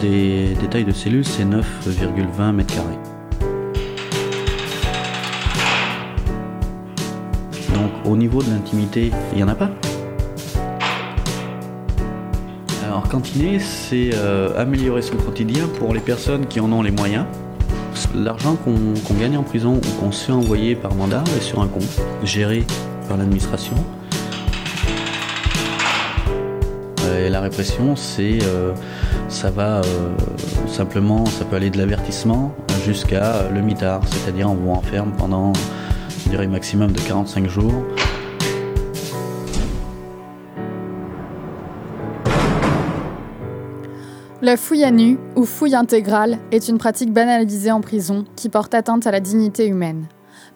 des, tailles de cellules, c'est 9,20 mètres carrés. Donc au niveau de l'intimité, il n'y en a pas? Alors cantiner, c'est euh, améliorer son quotidien pour les personnes qui en ont les moyens. L'argent qu'on qu'on gagne en prison ou qu'on se fait envoyer par mandat est sur un compte géré par l'administration. La répression, c'est, euh, ça va euh, simplement, ça peut aller de l'avertissement jusqu'à le mitard, c'est-à-dire on vous enferme pendant, je dirais, maximum de 45 jours. La fouille à nu, ou fouille intégrale, est une pratique banalisée en prison qui porte atteinte à la dignité humaine.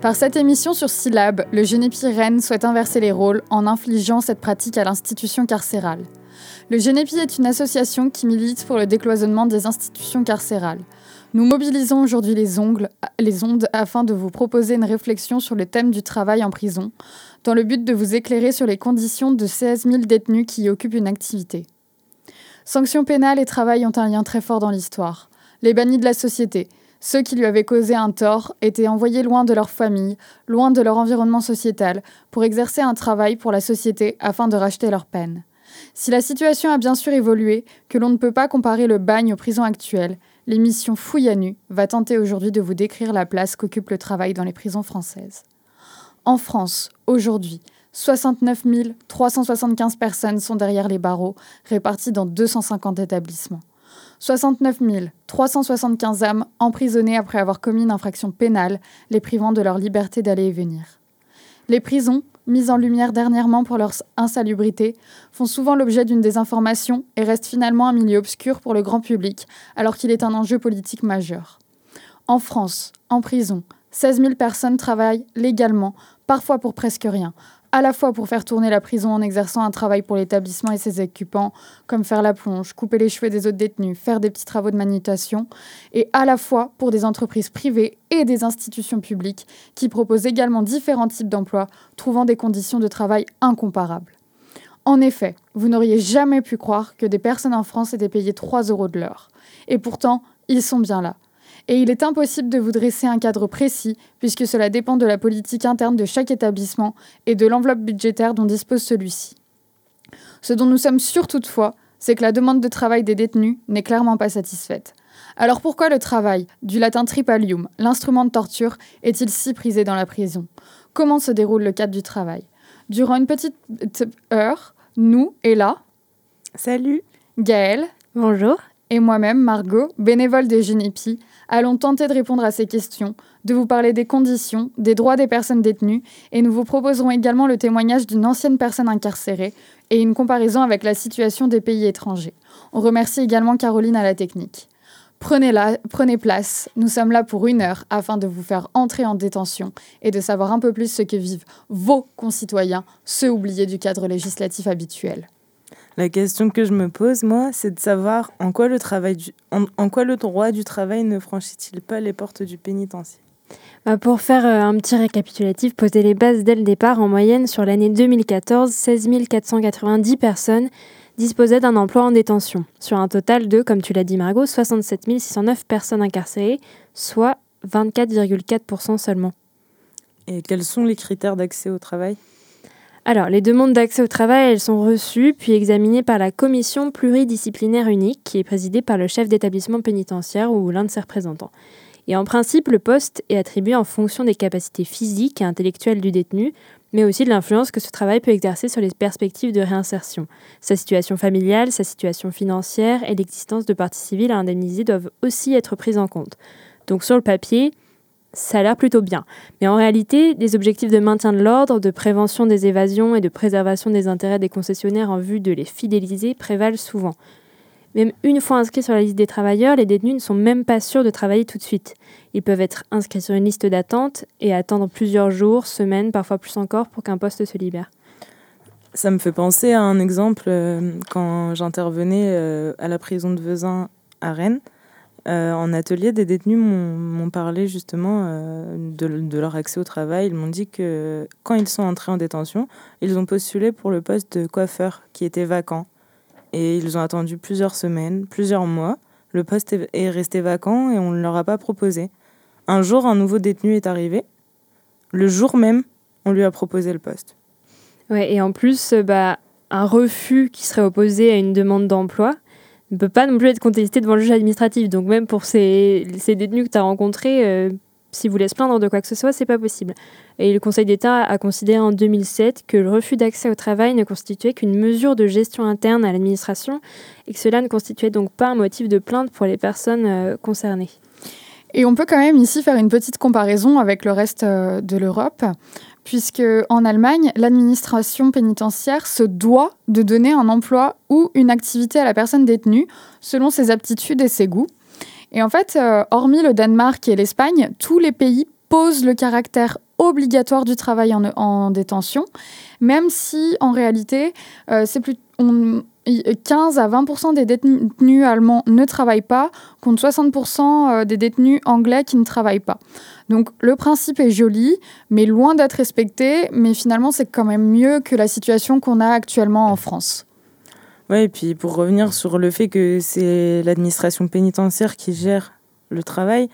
Par cette émission sur Syllab, le Génépi Rennes souhaite inverser les rôles en infligeant cette pratique à l'institution carcérale. Le Génépi est une association qui milite pour le décloisonnement des institutions carcérales. Nous mobilisons aujourd'hui les, les ondes afin de vous proposer une réflexion sur le thème du travail en prison, dans le but de vous éclairer sur les conditions de 16 000 détenus qui y occupent une activité. Sanctions pénales et travail ont un lien très fort dans l'histoire. Les bannis de la société, ceux qui lui avaient causé un tort, étaient envoyés loin de leur famille, loin de leur environnement sociétal, pour exercer un travail pour la société afin de racheter leur peine. Si la situation a bien sûr évolué, que l'on ne peut pas comparer le bagne aux prisons actuelles, l'émission Fouille nu va tenter aujourd'hui de vous décrire la place qu'occupe le travail dans les prisons françaises. En France, aujourd'hui, 69 375 personnes sont derrière les barreaux, réparties dans 250 établissements. 69 375 âmes emprisonnées après avoir commis une infraction pénale, les privant de leur liberté d'aller et venir. Les prisons, mises en lumière dernièrement pour leur insalubrité, font souvent l'objet d'une désinformation et restent finalement un milieu obscur pour le grand public, alors qu'il est un enjeu politique majeur. En France, en prison, 16 000 personnes travaillent légalement, parfois pour presque rien, à la fois pour faire tourner la prison en exerçant un travail pour l'établissement et ses occupants, comme faire la plonge, couper les cheveux des autres détenus, faire des petits travaux de manutention, et à la fois pour des entreprises privées et des institutions publiques qui proposent également différents types d'emplois, trouvant des conditions de travail incomparables. En effet, vous n'auriez jamais pu croire que des personnes en France étaient payées 3 euros de l'heure. Et pourtant, ils sont bien là. Et il est impossible de vous dresser un cadre précis, puisque cela dépend de la politique interne de chaque établissement et de l'enveloppe budgétaire dont dispose celui-ci. Ce dont nous sommes sûrs toutefois, c'est que la demande de travail des détenus n'est clairement pas satisfaite. Alors pourquoi le travail, du latin tripalium, l'instrument de torture, est-il si prisé dans la prison? Comment se déroule le cadre du travail? Durant une petite heure, nous, et là, Salut. Gaëlle, Bonjour. et moi-même, Margot, bénévole des Génépi, allons tenter de répondre à ces questions, de vous parler des conditions, des droits des personnes détenues, et nous vous proposerons également le témoignage d'une ancienne personne incarcérée et une comparaison avec la situation des pays étrangers. On remercie également Caroline à la technique. Prenez, la, prenez place, nous sommes là pour une heure afin de vous faire entrer en détention et de savoir un peu plus ce que vivent vos concitoyens, ceux oubliés du cadre législatif habituel. La question que je me pose, moi, c'est de savoir en quoi le travail du- en, en quoi le droit du travail ne franchit-il pas les portes du pénitencier? Bah, pour faire euh, un petit récapitulatif, poser les bases dès le départ, en moyenne, sur l'année 2014, 16 490 personnes disposaient d'un emploi en détention, sur un total de, comme tu l'as dit Margot, 67 609 personnes incarcérées, soit 24,4% seulement. Et quels sont les critères d'accès au travail? Alors, les demandes d'accès au travail, elles sont reçues puis examinées par la commission pluridisciplinaire unique, qui est présidée par le chef d'établissement pénitentiaire ou l'un de ses représentants. Et en principe, le poste est attribué en fonction des capacités physiques et intellectuelles du détenu, mais aussi de l'influence que ce travail peut exercer sur les perspectives de réinsertion. Sa situation familiale, sa situation financière et l'existence de parties civiles à indemniser doivent aussi être prises en compte. Donc sur le papier, ça a l'air plutôt bien. Mais en réalité, des objectifs de maintien de l'ordre, de prévention des évasions et de préservation des intérêts des concessionnaires en vue de les fidéliser prévalent souvent. Même une fois inscrits sur la liste des travailleurs, les détenus ne sont même pas sûrs de travailler tout de suite. Ils peuvent être inscrits sur une liste d'attente et attendre plusieurs jours, semaines, parfois plus encore, pour qu'un poste se libère. Ça me fait penser à un exemple euh, quand j'intervenais euh, à la prison de Vezin à Rennes. Euh, en atelier, des détenus m'ont parlé justement euh, de, leur accès au travail. Ils m'ont dit que quand ils sont entrés en détention, ils ont postulé pour le poste de coiffeur qui était vacant. Et ils ont attendu plusieurs semaines, plusieurs mois, Le poste est resté vacant et on ne leur a pas proposé. Un jour, un nouveau détenu est arrivé. Le jour même, on lui a proposé le poste. Ouais, et en plus, bah, un refus qui serait opposé à une demande d'emploi ne peut pas non plus être contesté devant le juge administratif. Donc même pour ces, ces détenus que tu as rencontrés, euh, si vous voulez se plaindre de quoi que ce soit, c'est pas possible. Et le Conseil d'État a considéré en 2007 que le refus d'accès au travail ne constituait qu'une mesure de gestion interne à l'administration et que cela ne constituait donc pas un motif de plainte pour les personnes euh, concernées. Et on peut quand même ici faire une petite comparaison avec le reste euh, de l'Europe, puisque en Allemagne, l'administration pénitentiaire se doit de donner un emploi ou une activité à la personne détenue selon ses aptitudes et ses goûts. Et en fait, euh, hormis le Danemark et l'Espagne, tous les pays posent le caractère obligatoire du travail en, détention, même si en réalité, euh, c'est plus, 15 à 20 des détenus allemands ne travaillent pas, contre 60 euh, des détenus anglais qui ne travaillent pas. Donc le principe est joli, mais loin d'être respecté, mais finalement c'est quand même mieux que la situation qu'on a actuellement en France. Oui, et puis pour revenir sur le fait que c'est l'administration pénitentiaire qui gère le travail,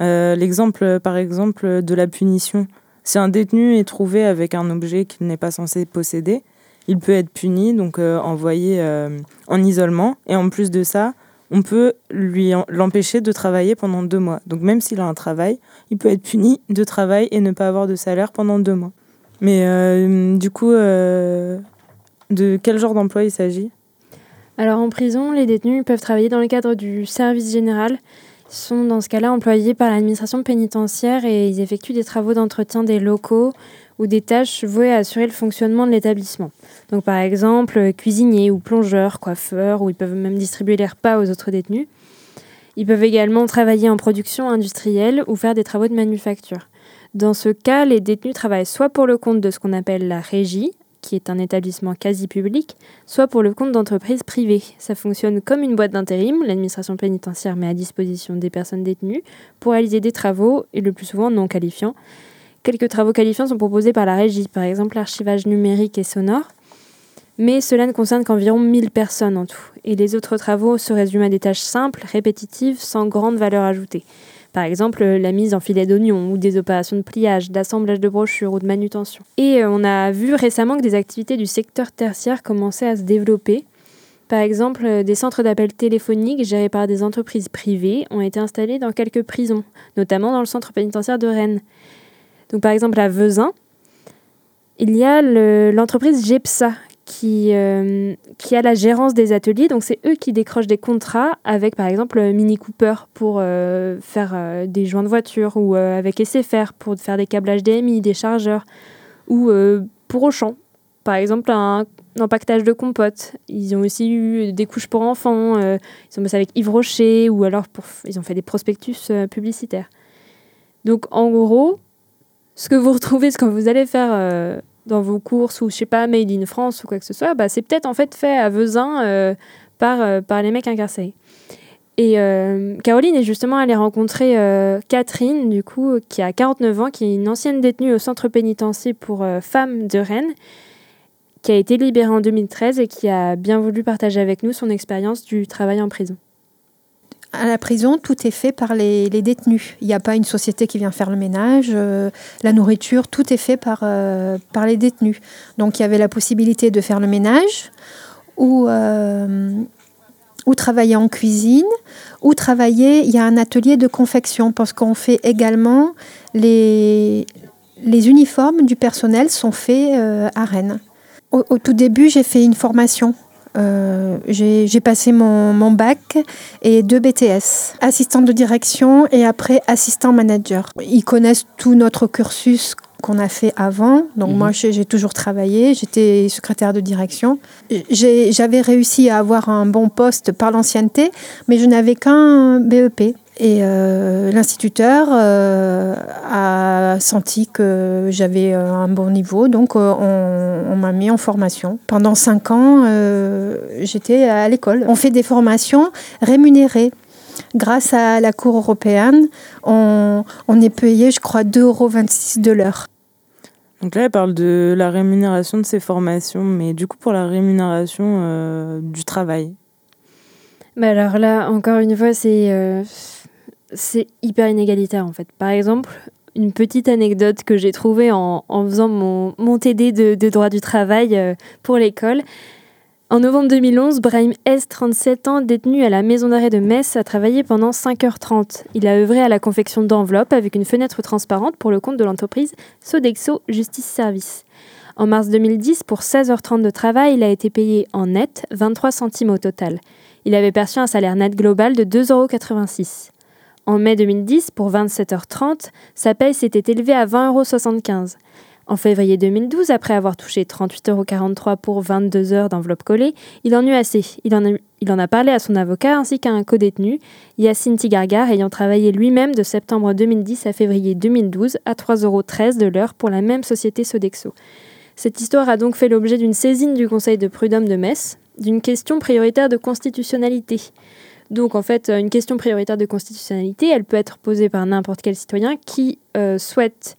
euh, l'exemple par exemple de la punition. Si un détenu est trouvé avec un objet qu'il n'est pas censé posséder, il peut être puni, donc euh, envoyé euh, en isolement. Et en plus de ça, on peut lui l'empêcher de travailler pendant deux mois. Donc même s'il a un travail, il peut être puni de travail et ne pas avoir de salaire pendant deux mois. Mais euh, du coup, de quel genre d'emploi il s'agit? Alors en prison, les détenus peuvent travailler dans le cadre du service général. Sont dans ce cas-là employés par l'administration pénitentiaire et ils effectuent des travaux d'entretien des locaux ou des tâches vouées à assurer le fonctionnement de l'établissement. Donc par exemple, cuisinier ou plongeur, coiffeur, ou ils peuvent même distribuer les repas aux autres détenus. Ils peuvent également travailler en production industrielle ou faire des travaux de manufacture. Dans ce cas, les détenus travaillent soit pour le compte de ce qu'on appelle la régie, qui est un établissement quasi public, soit pour le compte d'entreprises privées. Ça fonctionne comme une boîte d'intérim, l'administration pénitentiaire met à disposition des personnes détenues pour réaliser des travaux, et le plus souvent non qualifiants, Quelques travaux qualifiants sont proposés par la régie, par exemple l'archivage numérique et sonore, mais cela ne concerne qu'environ 1000 personnes en tout. Et les autres travaux se résument à des tâches simples, répétitives, sans grande valeur ajoutée. Par exemple, la mise en filet d'oignon ou des opérations de pliage, d'assemblage de brochures ou de manutention. Et euh, on a vu récemment que des activités du secteur tertiaire commençaient à se développer. Par exemple, euh, des centres d'appel téléphoniques gérés par des entreprises privées ont été installés dans quelques prisons, notamment dans le centre pénitentiaire de Rennes. Donc par exemple à Vezin, il y a l'entreprise GEPSA qui, euh, qui a la gérance des ateliers. Donc c'est eux qui décrochent des contrats avec par exemple Mini Cooper pour euh, faire euh, des joints de voiture ou avec SFR pour faire des câblages DMI, des chargeurs ou pour Auchan. Par exemple un empaquetage de compote. Ils ont aussi eu des couches pour enfants. ils ont bossé avec Yves Rocher ou alors pour, ils ont fait des prospectus publicitaires. Donc en gros, ce que vous retrouvez, ce que vous allez faire euh, dans vos courses ou je sais pas, Made in France ou quoi que ce soit, bah, c'est peut-être en fait fait à Vezin euh, par, euh, par les mecs incarcérés. Et Caroline est justement allée rencontrer Catherine, du coup, qui a 49 ans, qui est une ancienne détenue au centre pénitentiaire pour femmes de Rennes, qui a été libérée en 2013 et qui a bien voulu partager avec nous son expérience du travail en prison à la prison, tout est fait par les, détenus. Il n'y a pas une société qui vient faire le ménage, euh, la nourriture, tout est fait par, euh, par les détenus. Donc il y avait la possibilité de faire le ménage ou, euh, ou travailler en cuisine ou travailler, il y a un atelier de confection parce qu'on fait également les, les uniformes du personnel sont faits à Rennes. au tout début, j'ai fait une formation euh, j'ai passé mon, bac et deux BTS, assistant de direction et après assistant manager. Ils connaissent tout notre cursus qu'on a fait avant. Donc moi, mhm. j'ai toujours travaillé, j'étais secrétaire de direction. J'avais réussi à avoir un bon poste par l'ancienneté, mais je n'avais qu'un BEP. Et euh, l'instituteur euh, a senti que j'avais euh, un bon niveau, donc on, m'a mis en formation. Pendant cinq ans, j'étais à l'école. On fait des formations rémunérées. Grâce à la Cour européenne, on, on est payé, je crois, 2,26 euros de l'heure. Donc là, elle parle de la rémunération de ces formations, mais du coup, pour la rémunération du travail, bah alors là, encore une fois, c'est euh, c'est hyper inégalitaire en fait. Par exemple, une petite anecdote que j'ai trouvée en, faisant mon, mon TD de, de, droit du travail euh, pour l'école. En novembre 2011, Brahim S, 37 ans, détenu à la maison d'arrêt de Metz, a travaillé pendant 5h30. Il a œuvré à la confection d'enveloppes avec une fenêtre transparente pour le compte de l'entreprise Sodexo Justice Service. En mars 2010, pour 16h30 de travail, il a été payé en net 23 centimes au total. Il avait perçu un salaire net global de 2,86 euros. En mai 2010, pour 27h30, sa paye s'était élevée à 20,75 euros. En février 2012, après avoir touché 38,43 euros pour 22 heures d'enveloppe collée, il en eut assez. Il en, a, parlé à son avocat ainsi qu'à un co-détenu, Yacine Tigargar, ayant travaillé lui-même de septembre 2010 à février 2012 à 3,13 euros de l'heure pour la même société Sodexo. Cette histoire a donc fait l'objet d'une saisine du Conseil de prud'homme de Metz, d'une question prioritaire de constitutionnalité. Donc en fait, une question prioritaire de constitutionnalité, elle peut être posée par n'importe quel citoyen qui euh, souhaite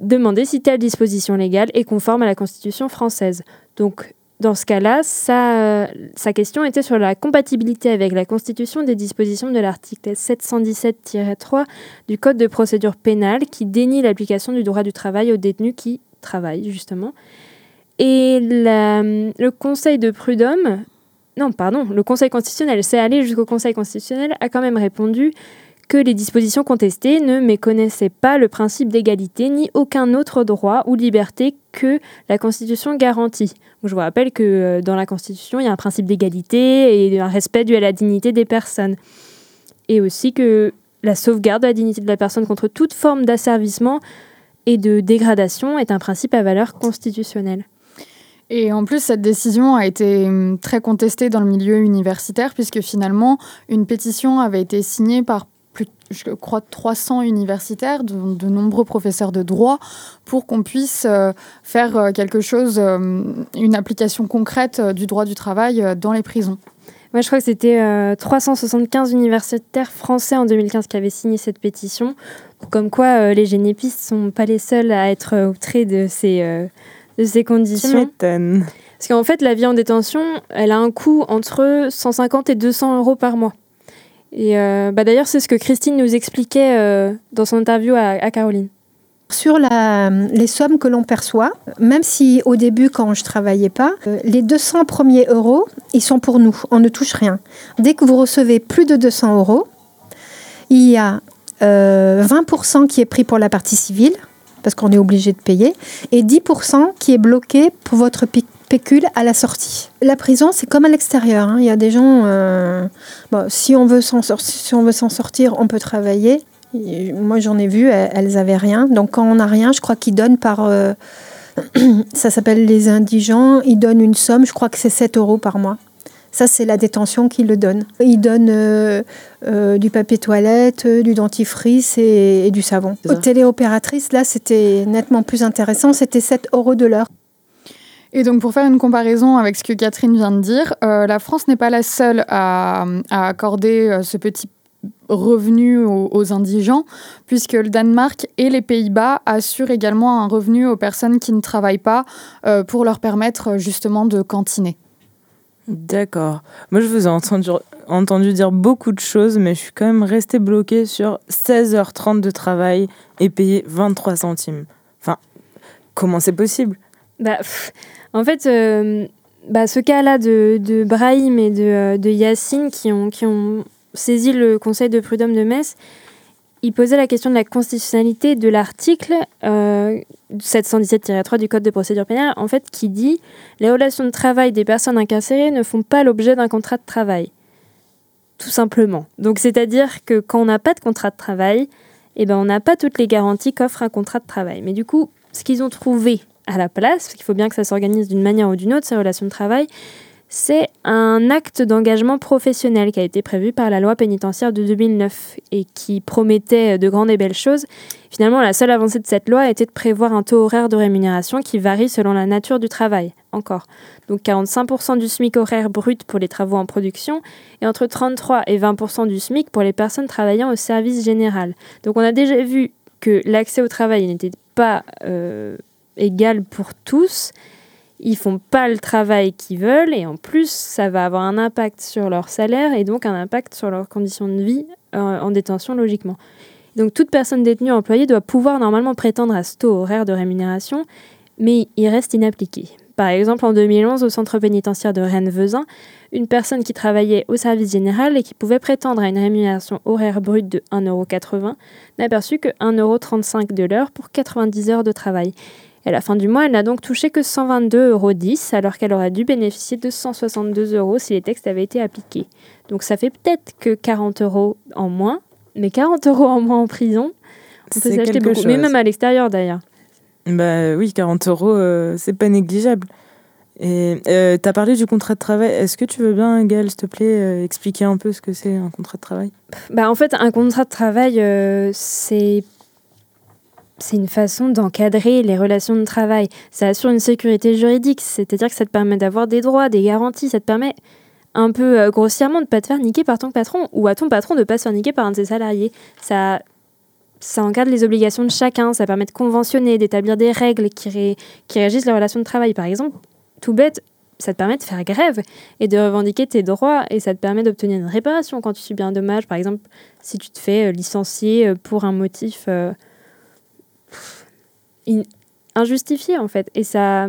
demander si telle disposition légale est conforme à la Constitution française. Donc, dans ce cas-là, sa, question était sur la compatibilité avec la Constitution des dispositions de l'article 717-3 du Code de procédure pénale qui dénie l'application du droit du travail aux détenus qui travaillent, justement. Et le Conseil de prud'homme, non, pardon, le Conseil constitutionnel, c'est allé jusqu'au Conseil constitutionnel, a quand même répondu que les dispositions contestées ne méconnaissaient pas le principe d'égalité ni aucun autre droit ou liberté que la Constitution garantit. je vous rappelle que euh, dans la Constitution, il y a un principe d'égalité et un respect dû à la dignité des personnes. Et aussi que la sauvegarde de la dignité de la personne contre toute forme d'asservissement et de dégradation est un principe à valeur constitutionnelle. Et en plus, cette décision a été hum, très contestée dans le milieu universitaire, puisque finalement, une pétition avait été signée par je crois, 300 universitaires, de, de, nombreux professeurs de droit, pour qu'on puisse euh, faire euh, quelque chose, euh, une application concrète du droit du travail dans les prisons. Moi, je crois que c'était 375 universitaires français en 2015 qui avaient signé cette pétition. Comme quoi, les génépistes ne sont pas les seuls à être outrés de ces, de ces conditions. Parce qu'en fait, la vie en détention, elle a un coût entre 150 et 200 euros par mois. Et euh, bah d'ailleurs, c'est ce que Christine nous expliquait euh, dans son interview à, Caroline. Sur la, les sommes que l'on perçoit, même si au début, quand je travaillais pas, euh, les 200 premiers euros, ils sont pour nous. On ne touche rien. Dès que vous recevez plus de 200 euros, il y a 20% qui est pris pour la partie civile, parce qu'on est obligé de payer, et 10% qui est bloqué pour votre pécule à la sortie. La prison, c'est comme à l'extérieur. Hein. Il y a des gens, euh, si on veut s'en sortir, on peut travailler. moi, j'en ai vu, elles, avaient rien. Donc, quand on n'a rien, je crois qu'ils donnent par. Euh, ça s'appelle les indigents. Ils donnent une somme, je crois que c'est 7 euros par mois. Ça, c'est la détention qui le donne. Ils donnent euh, du papier toilette, du dentifrice et, et du savon. Aux téléopératrices, là, c'était nettement plus intéressant. C'était 7 euros de l'heure. Et donc, pour faire une comparaison avec ce que Catherine vient de dire, euh, la France n'est pas la seule à, accorder euh, ce petit revenu aux, indigents, puisque le Danemark et les Pays-Bas assurent également un revenu aux personnes qui ne travaillent pas euh, pour leur permettre justement de cantiner. D'accord. Moi, je vous ai entendu, entendu dire beaucoup de choses, mais je suis quand même restée bloquée sur 16h30 de travail et payé 23 centimes. Enfin, comment c'est possible? Bah, en fait, euh, bah, ce cas-là de, de, Brahim et de, euh, de Yacine qui ont, qui ont saisi le Conseil de prud'homme de Metz, ils posaient la question de la constitutionnalité de l'article euh, 717-3 du Code de procédure pénale, en fait, qui dit les relations de travail des personnes incarcérées ne font pas l'objet d'un contrat de travail. Tout simplement. Donc, c'est-à-dire que quand on n'a pas de contrat de travail, eh ben, on n'a pas toutes les garanties qu'offre un contrat de travail. Mais du coup, ce qu'ils ont trouvé à la place, parce qu'il faut bien que ça s'organise d'une manière ou d'une autre, ces relations de travail, c'est un acte d'engagement professionnel qui a été prévu par la loi pénitentiaire de 2009 et qui promettait de grandes et belles choses. Finalement, la seule avancée de cette loi était de prévoir un taux horaire de rémunération qui varie selon la nature du travail, encore. Donc 45% du SMIC horaire brut pour les travaux en production et entre 33 et 20% du SMIC pour les personnes travaillant au service général. Donc on a déjà vu que l'accès au travail n'était pas... Euh, égal pour tous. Ils font pas le travail qu'ils veulent et en plus ça va avoir un impact sur leur salaire et donc un impact sur leurs conditions de vie euh, en détention logiquement. Donc toute personne détenue employée doit pouvoir normalement prétendre à ce taux horaire de rémunération, mais il reste inappliqué. Par exemple, en 2011, au centre pénitentiaire de Rennes-Vezin, une personne qui travaillait au service général et qui pouvait prétendre à une rémunération horaire brute de 1,80€ n'a perçu que 1,35€ de l'heure pour 90 heures de travail. Et à la fin du mois, elle n'a donc touché que 122,10 euros, alors qu'elle aurait dû bénéficier de 162 euros si les textes avaient été appliqués. Donc ça fait peut-être que 40 euros en moins, mais 40 euros en moins en prison, on peut s'acheter beaucoup. Mais même à l'extérieur d'ailleurs. Bah oui, 40 euros, euh, c'est pas négligeable. Et euh, tu as parlé du contrat de travail. Est-ce que tu veux bien, Gaëlle, s'il te plaît, euh, expliquer un peu ce que c'est un contrat de travail? Bah, En fait, un contrat de travail, c'est c'est une façon d'encadrer les relations de travail. Ça assure une sécurité juridique, c'est-à-dire que ça te permet d'avoir des droits, des garanties, ça te permet un peu euh, grossièrement de pas te faire niquer par ton patron ou à ton patron de pas se faire niquer par un de ses salariés. Ça, ça encadre les obligations de chacun, ça permet de conventionner, d'établir des règles qui, qui régissent les relations de travail. Par exemple, tout bête, ça te permet de faire grève et de revendiquer tes droits et ça te permet d'obtenir une réparation quand tu subis un dommage. Par exemple, si tu te fais euh, licencier euh, pour un motif injustifié en fait. Et ça,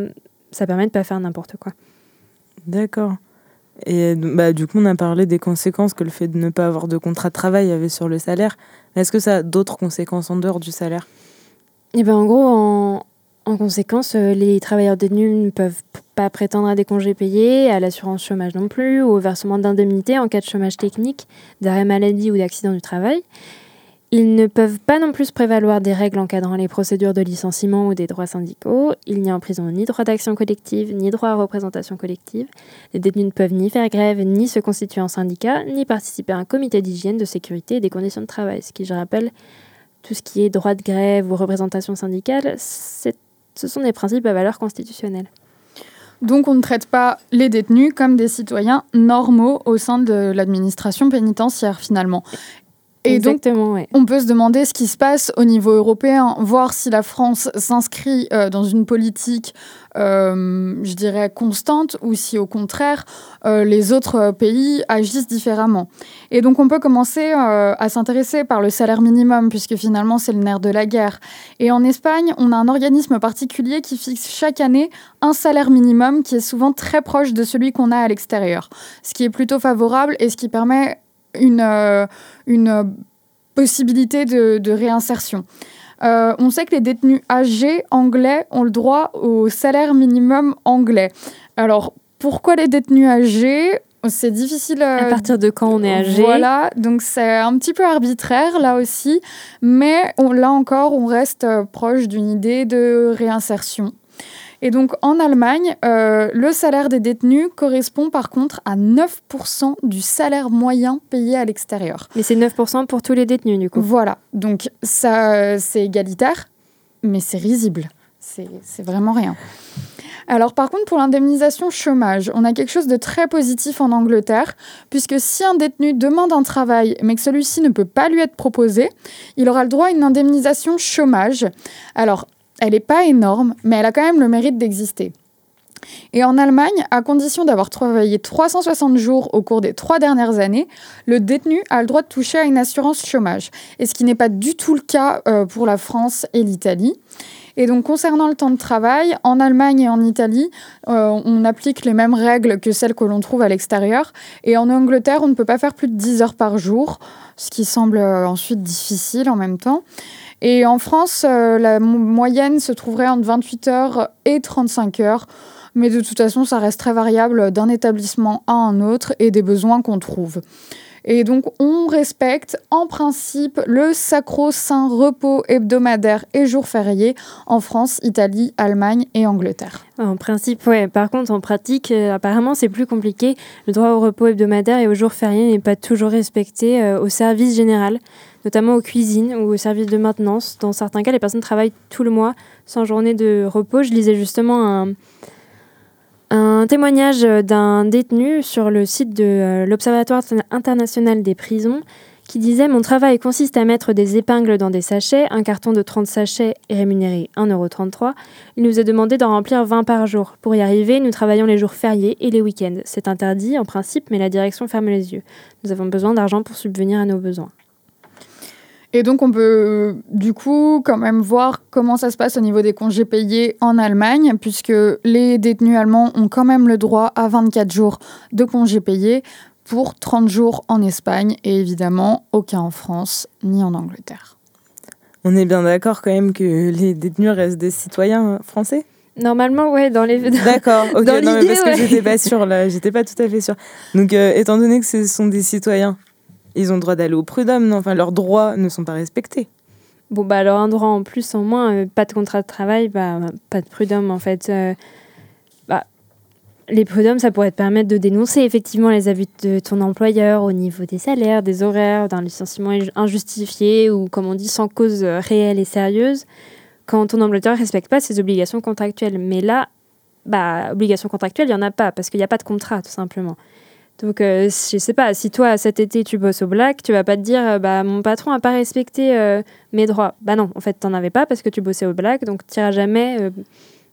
ça permet de pas faire n'importe quoi. D'accord. Et bah, du coup, on a parlé des conséquences que le fait de ne pas avoir de contrat de travail avait sur le salaire. Est-ce que ça a d'autres conséquences en dehors du salaire? Et eh ben, En gros, en, en conséquence, euh, les travailleurs détenus ne peuvent pas prétendre à des congés payés, à l'assurance chômage non plus, ou au versement d'indemnités en cas de chômage technique, d'arrêt maladie ou d'accident du travail. Ils ne peuvent pas non plus prévaloir des règles encadrant les procédures de licenciement ou des droits syndicaux. Il n'y a en prison ni droit d'action collective, ni droit à représentation collective. Les détenus ne peuvent ni faire grève, ni se constituer en syndicat, ni participer à un comité d'hygiène, de sécurité et des conditions de travail. Ce qui, je rappelle, tout ce qui est droit de grève ou représentation syndicale, ce sont des principes à valeur constitutionnelle. Donc on ne traite pas les détenus comme des citoyens normaux au sein de l'administration pénitentiaire finalement. Et Exactement, on peut se demander ce qui se passe au niveau européen, voir si la France s'inscrit euh, dans une politique, euh, je dirais, constante, ou si au contraire, euh, les autres pays agissent différemment. Et donc on peut commencer à s'intéresser par le salaire minimum, puisque finalement c'est le nerf de la guerre. Et en Espagne, on a un organisme particulier qui fixe chaque année un salaire minimum qui est souvent très proche de celui qu'on a à l'extérieur, ce qui est plutôt favorable et ce qui permet une, euh, une possibilité de, réinsertion. Euh, on sait que les détenus âgés anglais ont le droit au salaire minimum anglais. Alors, pourquoi les détenus âgés c'est difficile. À euh, partir de quand on est âgé? Voilà, donc c'est un petit peu arbitraire là aussi, mais là encore, on reste proche d'une idée de réinsertion. Et donc en Allemagne, euh, le salaire des détenus correspond par contre à 9% du salaire moyen payé à l'extérieur. Mais c'est 9% pour tous les détenus du coup. Voilà, donc ça c'est égalitaire, mais c'est risible. C'est vraiment rien. Alors par contre, pour l'indemnisation chômage, on a quelque chose de très positif en Angleterre, puisque si un détenu demande un travail, mais que celui-ci ne peut pas lui être proposé, il aura le droit à une indemnisation chômage. Alors elle n'est pas énorme, mais elle a quand même le mérite d'exister. Et en Allemagne, à condition d'avoir travaillé 360 jours au cours des trois dernières années, le détenu a le droit de toucher à une assurance chômage. Et ce qui n'est pas du tout le cas euh, pour la France et l'Italie. Et donc concernant le temps de travail, en Allemagne et en Italie, euh, on applique les mêmes règles que celles que l'on trouve à l'extérieur. Et en Angleterre, on ne peut pas faire plus de 10 heures par jour, ce qui semble euh, ensuite difficile en même temps. Et en France, euh, la moyenne se trouverait entre 28 heures et 35 heures. Mais de toute façon, ça reste très variable d'un établissement à un autre et des besoins qu'on trouve. Et donc, on respecte en principe le sacro-saint repos hebdomadaire et jours fériés en France, Italie, Allemagne et Angleterre. En principe, ouais. Par contre, en pratique, euh, apparemment, c'est plus compliqué. Le droit au repos hebdomadaire et aux jours fériés n'est pas toujours respecté euh, au service général notamment aux cuisines ou au service de maintenance. Dans certains cas, les personnes travaillent tout le mois sans journée de repos. Je lisais justement un, un témoignage d'un détenu sur le site de euh, l'Observatoire international des prisons qui disait Mon travail consiste à mettre des épingles dans des sachets. Un carton de 30 sachets est rémunéré 1,33€. Il nous est demandé d'en remplir 20 par jour. Pour y arriver, nous travaillons les jours fériés et les week-ends. C'est interdit en principe, mais la direction ferme les yeux. Nous avons besoin d'argent pour subvenir à nos besoins. Et donc, on peut du coup quand même voir comment ça se passe au niveau des congés payés en Allemagne, puisque les détenus allemands ont quand même le droit à 24 jours de congés payés pour 30 jours en Espagne et évidemment aucun en France ni en Angleterre. On est bien d'accord quand même que les détenus restent des citoyens français? Normalement, ouais, dans les. D'accord, ok, non, mais parce que j'étais pas sûre là, j'étais pas tout à fait sûre. Donc, euh, étant donné que ce sont des citoyens, ils ont le droit d'aller au prud'homme, non Enfin, leurs droits ne sont pas respectés. Bon, bah alors un droit en plus, en moins, euh, pas de contrat de travail, bah, pas de prud'homme en fait. Euh, bah, les prud'hommes, ça pourrait te permettre de dénoncer effectivement les abus de ton employeur au niveau des salaires, des horaires, d'un licenciement injustifié ou, comme on dit, sans cause réelle et sérieuse, quand ton employeur ne respecte pas ses obligations contractuelles. Mais là, bah, obligation contractuelle, il n'y en a pas parce qu'il n'y a pas de contrat, tout simplement. Donc, euh, je sais pas, si toi, cet été, tu bosses au black, tu vas pas te dire, euh, bah, mon patron n'a pas respecté euh, mes droits. Bah non, en fait, t'en avais pas parce que tu bossais au black, donc tu n'iras jamais, je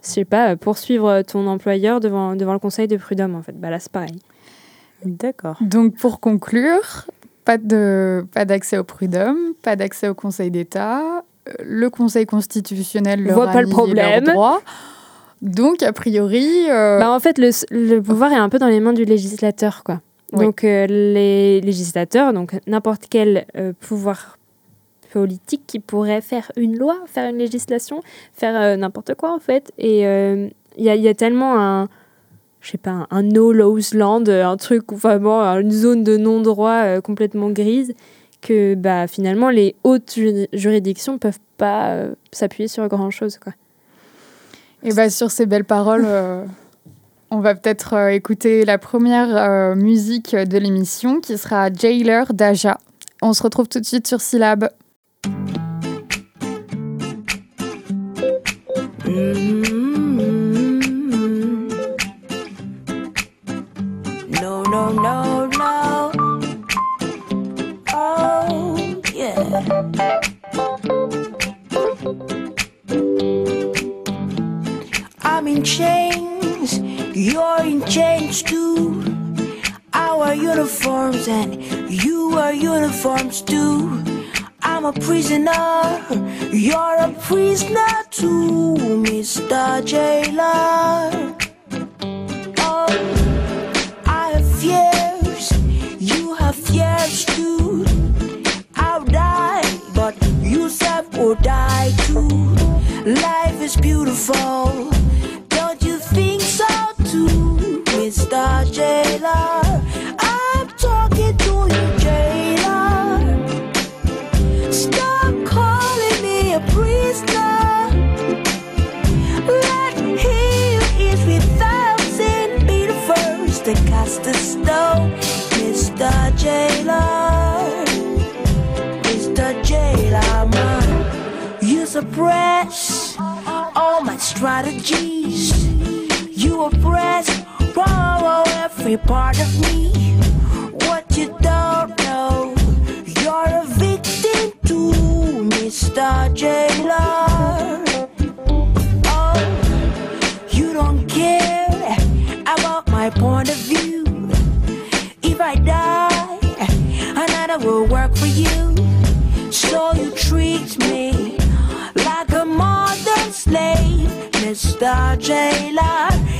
sais pas, poursuivre ton employeur devant, devant le conseil de prud'homme, en fait. Bah là, c'est pareil. D'accord. Donc, pour conclure, pas de pas d'accès au prud'homme, pas d'accès au Conseil d'État, le Conseil constitutionnel leur voit pas le problème. Droits. Donc, a priori. Euh, bah, en fait, le, le, pouvoir est un peu dans les mains du législateur, quoi. Donc, euh, les législateurs, donc n'importe quel euh, pouvoir politique qui pourrait faire une loi, faire une législation, faire n'importe quoi, en fait. Et il y a, y, a, tellement un. Je sais pas, un no-laws land, un truc, vraiment, une zone de non-droit complètement grise, que bah, finalement, les hautes juridictions peuvent pas s'appuyer sur grand-chose, quoi. Et bah, sur ces belles paroles, euh, on va peut-être euh, écouter la première euh, musique de l'émission qui sera Jailer d'Aja. On se retrouve tout de suite sur Syllab. Another will work for you. So you treat me like a modern slave, Mr. Jailer.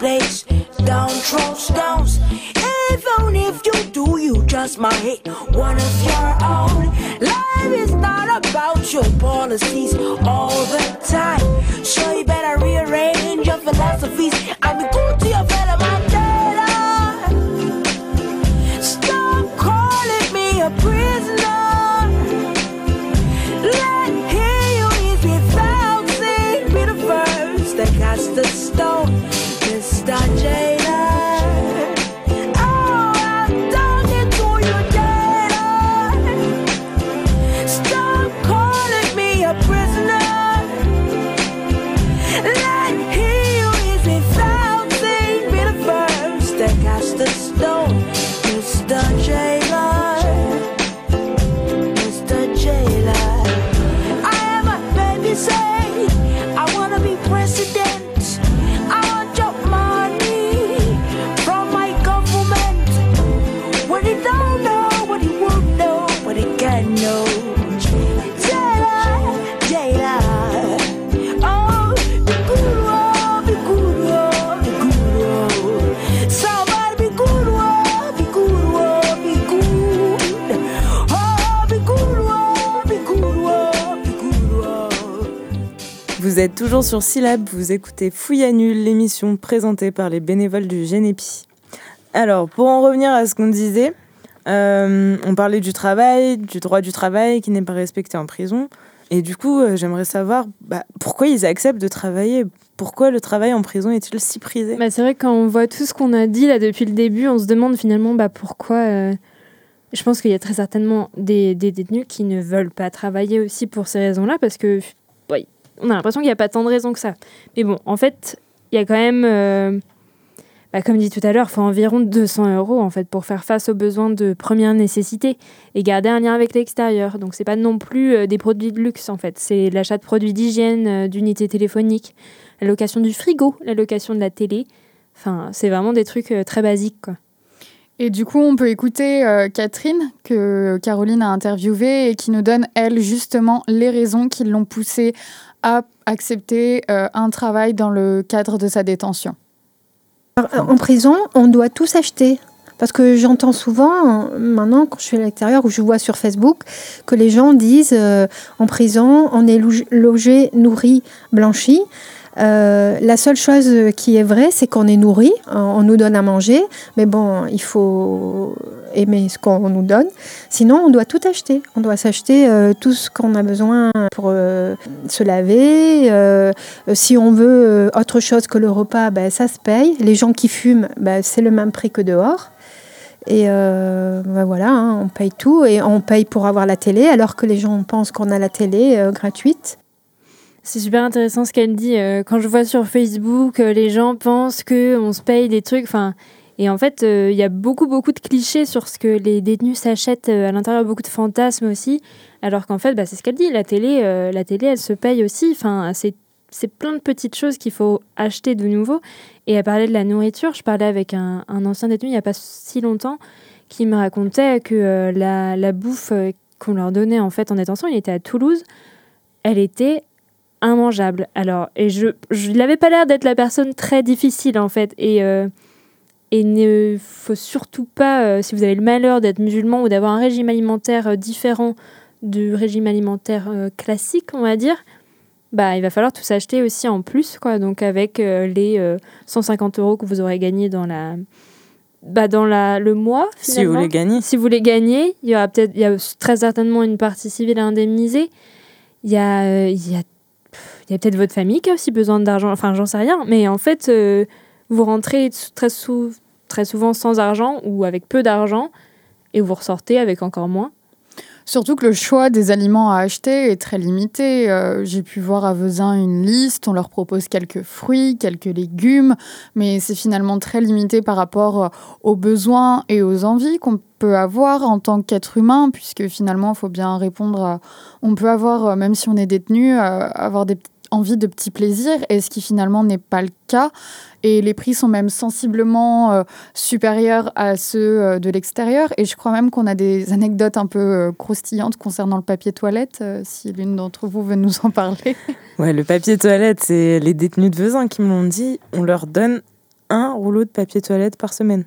Marketplace, down throw stones. Even if you do, you just might hit one of your own. Life is not about your policies all the Vous êtes toujours sur Syllab, vous écoutez Fouille à nul, l'émission présentée par les bénévoles du Génépi. Alors, pour en revenir à ce qu'on disait, euh, on parlait du travail, du droit du travail qui n'est pas respecté en prison. Et du coup, euh, j'aimerais savoir bah, pourquoi ils acceptent de travailler? Pourquoi le travail en prison est-il si prisé? Bah, c'est vrai que quand on voit tout ce qu'on a dit là depuis le début, on se demande finalement bah, pourquoi. euh, Je pense qu'il y a très certainement des, des détenus qui ne veulent pas travailler aussi pour ces raisons-là, parce que on a l'impression qu'il n'y a pas tant de raisons que ça. Mais bon, en fait, il y a quand même, euh, bah, comme dit tout à l'heure, il faut environ 200 euros en fait pour faire face aux besoins de première nécessité et garder un lien avec l'extérieur. Donc c'est pas non plus euh, des produits de luxe en fait, c'est l'achat de produits d'hygiène, euh, d'unités téléphoniques, la location du frigo, la location de la télé. Enfin, c'est vraiment des trucs euh, très basiques quoi. Et du coup, on peut écouter euh, Catherine, que Caroline a interviewée, et qui nous donne, elle, justement, les raisons qui l'ont poussée à accepter euh, un travail dans le cadre de sa détention. En prison, on doit tout s'acheter. Parce que j'entends souvent, euh, maintenant, quand je suis à l'extérieur, ou je vois sur Facebook, que les gens disent euh, en prison, on est logé, nourri, blanchi. Euh, la seule chose qui est vraie, c'est qu'on est nourri, on, nous donne à manger, mais bon, il faut aimer ce qu'on nous donne. Sinon, on doit tout acheter. On doit s'acheter euh, tout ce qu'on a besoin pour euh, se laver. si on veut autre chose que le repas, ben, ça se paye. Les gens qui fument, ben, c'est le même prix que dehors. Et ben voilà, hein, on paye tout et on paye pour avoir la télé, alors que les gens pensent qu'on a la télé gratuite. C'est super intéressant ce qu'elle dit. Euh, quand je vois sur Facebook, euh, les gens pensent que on se paye des trucs. Enfin, et en fait, euh, il y a beaucoup beaucoup de clichés sur ce que les détenus s'achètent à l'intérieur, beaucoup de fantasmes aussi. Alors qu'en fait, bah, c'est ce qu'elle dit. La télé, la télé, elle se paye aussi. Enfin, c'est plein de petites choses qu'il faut acheter de nouveau. Et à parler de la nourriture, je parlais avec un, un ancien détenu il n'y a pas si longtemps qui me racontait que la, la bouffe qu'on leur donnait en fait en détention, il était à Toulouse, elle était immangeable. Alors, et je, je il pas l'air d'être la personne très difficile en fait. Et euh, et ne faut surtout pas, euh, si vous avez le malheur d'être musulman ou d'avoir un régime alimentaire euh, différent du régime alimentaire euh, classique, on va dire, bah il va falloir tout s'acheter aussi en plus, quoi. Donc avec les euh, 150 euros que vous aurez gagnés dans la, bah dans la le mois. Si vous les gagnez. Si vous les gagnez, il y aura peut-être, il y a très certainement une partie civile à indemniser. Il y a, il y a, il y a peut-être votre famille qui a aussi besoin d'argent. Enfin, j'en sais rien. Mais en fait, euh, vous rentrez très, sou- très souvent sans argent ou avec peu d'argent et vous ressortez avec encore moins. Surtout que le choix des aliments à acheter est très limité. Euh, J'ai pu voir à Vezin une liste, on leur propose quelques fruits, quelques légumes, mais c'est finalement très limité par rapport euh, aux besoins et aux envies qu'on peut avoir en tant qu'être humain, puisque finalement, il faut bien répondre à... On peut avoir, même si on est détenu, avoir des petites envies de petits plaisirs, et ce qui finalement n'est pas le cas. Et les prix sont même sensiblement euh, supérieurs à ceux euh, de l'extérieur. Et je crois même qu'on a des anecdotes un peu euh, croustillantes concernant le papier toilette, euh, si l'une d'entre vous veut nous en parler. Ouais, le papier toilette, c'est les détenus de Vezin qui me l'ont dit. On leur donne un rouleau de papier toilette par semaine.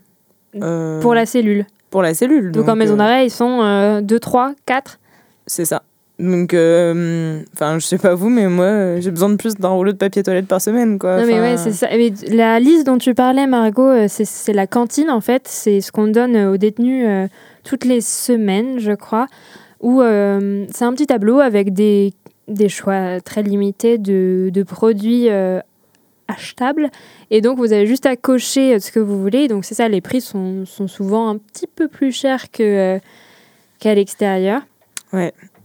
Euh, Pour la cellule. pour la cellule. Donc, en maison euh, d'arrêt, ils sont 2, 3, 4. c'est ça. Donc, euh, enfin, je sais pas vous, mais moi, euh, j'ai besoin de plus d'un rouleau de papier toilette par semaine, quoi. Non, mais ouais, c'est ça. Mais la liste dont tu parlais, Margot, euh, c'est- la cantine, en fait. C'est ce qu'on donne aux détenus toutes les semaines, je crois. Où euh, c'est un petit tableau avec des, des choix très limités de, de produits euh, achetables. Et donc, vous avez juste à cocher ce que vous voulez. Donc, c'est ça, les prix sont, sont souvent un petit peu plus chers que, euh, qu'à l'extérieur.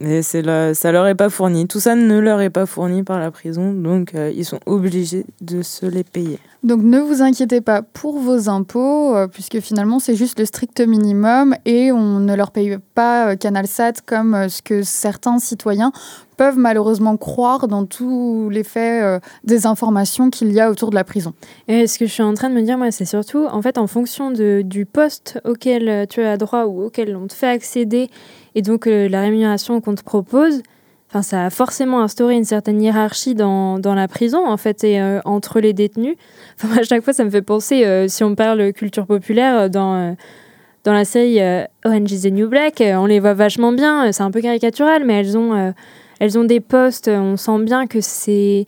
Et c'est là, ça leur est pas fourni. Tout ça ne leur est pas fourni par la prison, donc euh, ils sont obligés de se les payer. Donc ne vous inquiétez pas pour vos impôts, euh, puisque finalement c'est juste le strict minimum et on ne leur paye pas euh, CanalSat comme euh, ce que certains citoyens peuvent malheureusement croire dans tous les faits euh, des informations qu'il y a autour de la prison. Et ce que je suis en train de me dire, moi, c'est surtout, en fait, en fonction du poste auquel tu as droit ou auquel on te fait accéder, et donc euh, la rémunération qu'on te propose, enfin, ça a forcément instauré une certaine hiérarchie dans, dans la prison, en fait, et euh, entre les détenus. Enfin, à chaque fois, ça me fait penser, si on parle culture populaire, dans... dans la série Orange is the New Black, on les voit vachement bien. C'est un peu caricatural, mais elles ont, elles ont des postes. On sent bien que c'est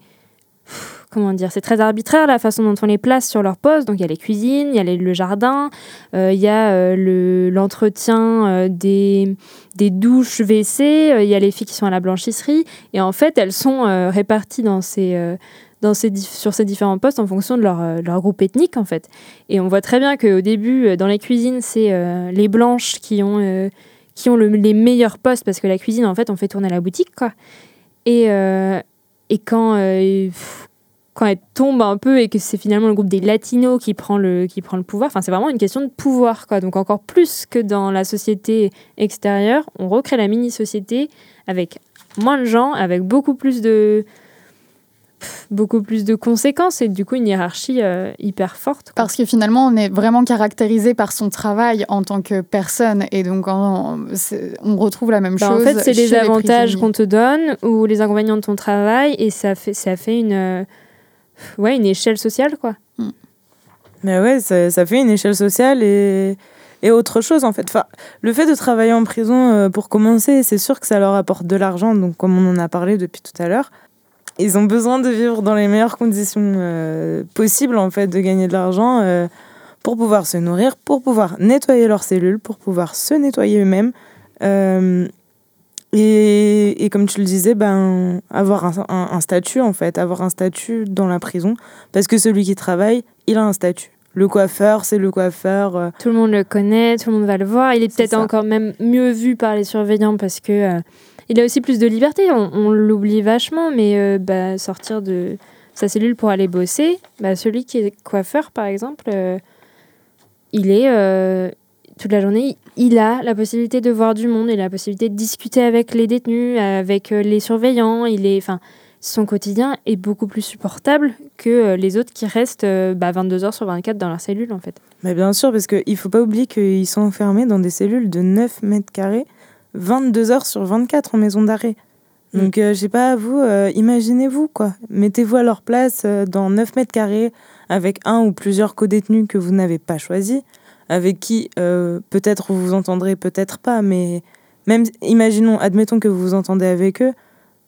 comment dire, c'est très arbitraire la façon dont on les place sur leur poste. Donc il y a les cuisines, il y a le jardin, euh, il y a euh, le- l'entretien euh, des, des douches WC, il y a les filles qui sont à la blanchisserie. Et en fait, elles sont réparties dans ces, dans ces sur ces différents postes en fonction de leur, leur groupe ethnique en fait. Et on voit très bien qu'au début, dans les cuisines, c'est les blanches qui ont, qui ont le- les meilleurs postes parce que la cuisine, en fait, on fait tourner la boutique quoi. Et, euh, et quand, euh, quand elle tombe un peu et que c'est finalement le groupe des latinos qui prend le, qui prend le pouvoir, enfin, c'est vraiment une question de pouvoir. Quoi. Donc encore plus que dans la société extérieure, on recrée la mini-société avec moins de gens, avec beaucoup plus de, beaucoup plus de conséquences et du coup une hiérarchie euh, hyper forte. quoi. Parce que finalement, on est vraiment caractérisé par son travail en tant que personne. Et donc, on, retrouve la même Bah, en chose. fait, c'est les avantages qu'on te donne ou les inconvénients de ton travail et ça fait, ça fait une, euh, ouais, une échelle sociale. quoi. Mais ouais, ça, ça fait une échelle sociale et, et autre chose en fait. Enfin, le fait de travailler en prison, euh, pour commencer, c'est sûr que ça leur apporte de l'argent. Donc, comme on en a parlé depuis tout à l'heure, ils ont besoin de vivre dans les meilleures conditions euh, possibles en fait, de gagner de l'argent euh, pour pouvoir se nourrir, pour pouvoir nettoyer leurs cellules, pour pouvoir se nettoyer eux-mêmes. Euh, et, et comme tu le disais, ben, avoir un, un- un statut, en fait, avoir un statut dans la prison. Parce que celui qui travaille, il a un statut. Le coiffeur, c'est le coiffeur. Tout le monde le connaît, tout le monde va le voir. Il est C'est peut-être encore même mieux vu par les surveillants parce que il a aussi plus de liberté. On, l'oublie vachement, mais euh, bah, sortir de sa cellule pour aller bosser, bah, celui qui est coiffeur, par exemple, euh, il est euh, toute la journée, il a la possibilité de voir du monde, il a la possibilité de discuter avec les détenus, avec les surveillants. Son quotidien est beaucoup plus supportable que les autres qui restent euh, bah, 22 heures sur 24 dans leur cellule, en fait. Mais bien sûr, parce qu'il ne faut pas oublier qu'ils sont enfermés dans des cellules de 9 mètres carrés, 22 heures sur 24 en maison d'arrêt. Donc, euh, je sais pas, vous, euh, imaginez-vous, quoi. Mettez-vous à leur place euh, dans 9 mètres carrés avec un ou plusieurs co-détenus que vous n'avez pas choisis, avec qui euh, peut-être vous vous entendrez, peut-être pas, mais même, imaginons, admettons que vous vous entendez avec eux,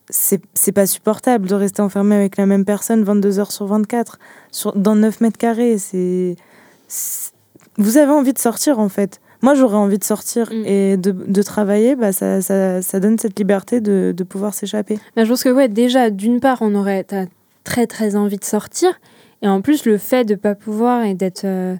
c'est pas supportable de rester enfermé avec la même personne 22 heures sur 24, sur, dans 9 mètres carrés. C'est- vous avez envie de sortir en fait. Moi j'aurais envie de sortir Mm. et de, de travailler, bah, ça, ça, ça donne cette liberté de, de pouvoir s'échapper. Bah, je pense que ouais, déjà, d'une part, on aurait très très envie de sortir. Et en plus, le fait de pas pouvoir et d'être euh,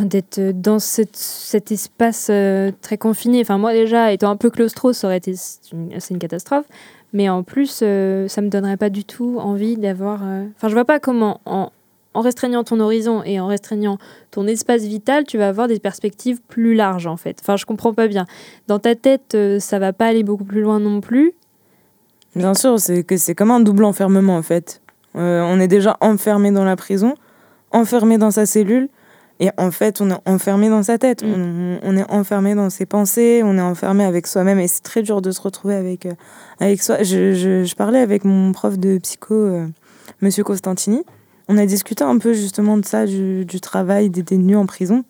d'être dans cette, cet espace euh, très confiné. Enfin, moi déjà, étant un peu claustro, ça aurait été c'est une, catastrophe. Mais en plus, euh, ça me donnerait pas du tout envie d'avoir. euh, Enfin, je vois pas comment, en, en restreignant ton horizon et en restreignant ton espace vital, tu vas avoir des perspectives plus larges en fait. Enfin, je comprends pas bien. Dans ta tête, euh, ça va pas aller beaucoup plus loin non plus. Bien sûr, c'est que c'est comme un double enfermement en fait. Euh, on est déjà enfermé dans la prison, enfermé dans sa cellule, et en fait on est enfermé dans sa tête. Mm. On, on est enfermé dans ses pensées, on est enfermé avec soi-même, et c'est très dur de se retrouver avec, euh, avec soi. Je, je- je parlais avec mon prof de psycho, euh, Monsieur Costantini. On a discuté un peu justement de ça, du, travail des détenus en prison.